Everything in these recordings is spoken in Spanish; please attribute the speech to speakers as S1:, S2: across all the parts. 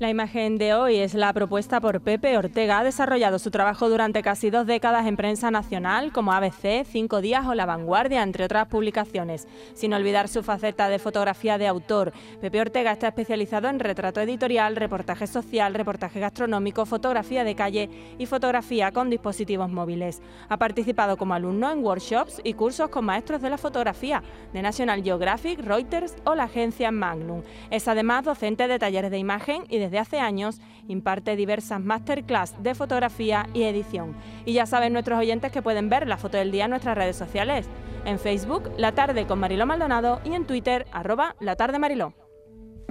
S1: La imagen de hoy es la propuesta por Pepe Ortega. Ha desarrollado su trabajo durante casi dos décadas en prensa nacional, como ABC, Cinco Días o La Vanguardia, entre otras publicaciones. Sin olvidar su faceta de fotografía de autor, Pepe Ortega está especializado en retrato editorial, reportaje social, reportaje gastronómico, fotografía de calle y fotografía con dispositivos móviles. Ha participado como alumno en workshops y cursos con maestros de la fotografía de National Geographic, Reuters o la agencia Magnum. Es además docente de talleres de imagen y de desde hace años imparte diversas masterclass de fotografía y edición. Y ya saben nuestros oyentes que pueden ver la foto del día en nuestras redes sociales. En Facebook, La Tarde con Mariló Maldonado y en Twitter, arroba La Tarde Mariló.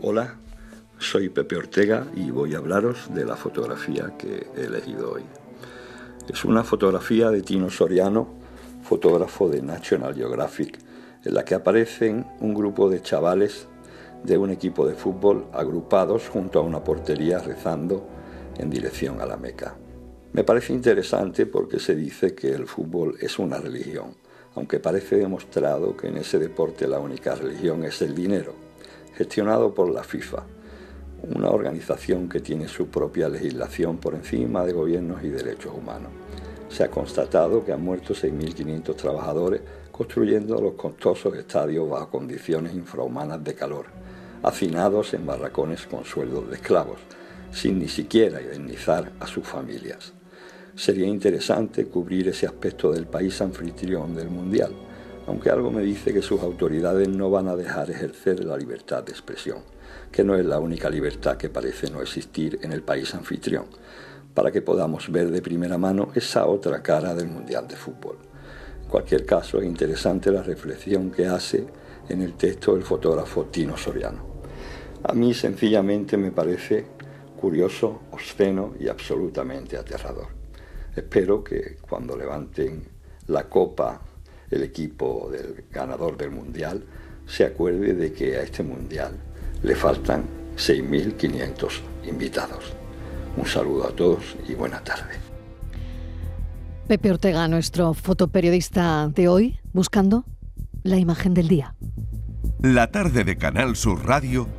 S2: Hola, soy Pepe Ortega y voy a hablaros de la fotografía que he elegido hoy. Es una fotografía de Tino Soriano, fotógrafo de National Geographic, en la que aparecen un grupo de chavales de un equipo de fútbol agrupados junto a una portería rezando en dirección a la Meca. Me parece interesante porque se dice que el fútbol es una religión, aunque parece demostrado que en ese deporte la única religión es el dinero, gestionado por la FIFA, una organización que tiene su propia legislación por encima de gobiernos y derechos humanos. Se ha constatado que han muerto 6.500 trabajadores construyendo los costosos estadios bajo condiciones infrahumanas de calor hacinados en barracones con sueldos de esclavos, sin ni siquiera indemnizar a sus familias. Sería interesante cubrir ese aspecto del país anfitrión del Mundial, aunque algo me dice que sus autoridades no van a dejar ejercer la libertad de expresión, que no es la única libertad que parece no existir en el país anfitrión, para que podamos ver de primera mano esa otra cara del Mundial de Fútbol. En cualquier caso, es interesante la reflexión que hace en el texto el fotógrafo Tino Soriano. A mí sencillamente me parece curioso, obsceno y absolutamente aterrador. Espero que cuando levanten la copa el equipo del ganador del Mundial se acuerde de que a este Mundial le faltan 6.500 invitados. Un saludo a todos y buena tarde.
S3: Pepe Ortega, nuestro fotoperiodista de hoy, buscando la imagen del día.
S4: La tarde de Canal Sur Radio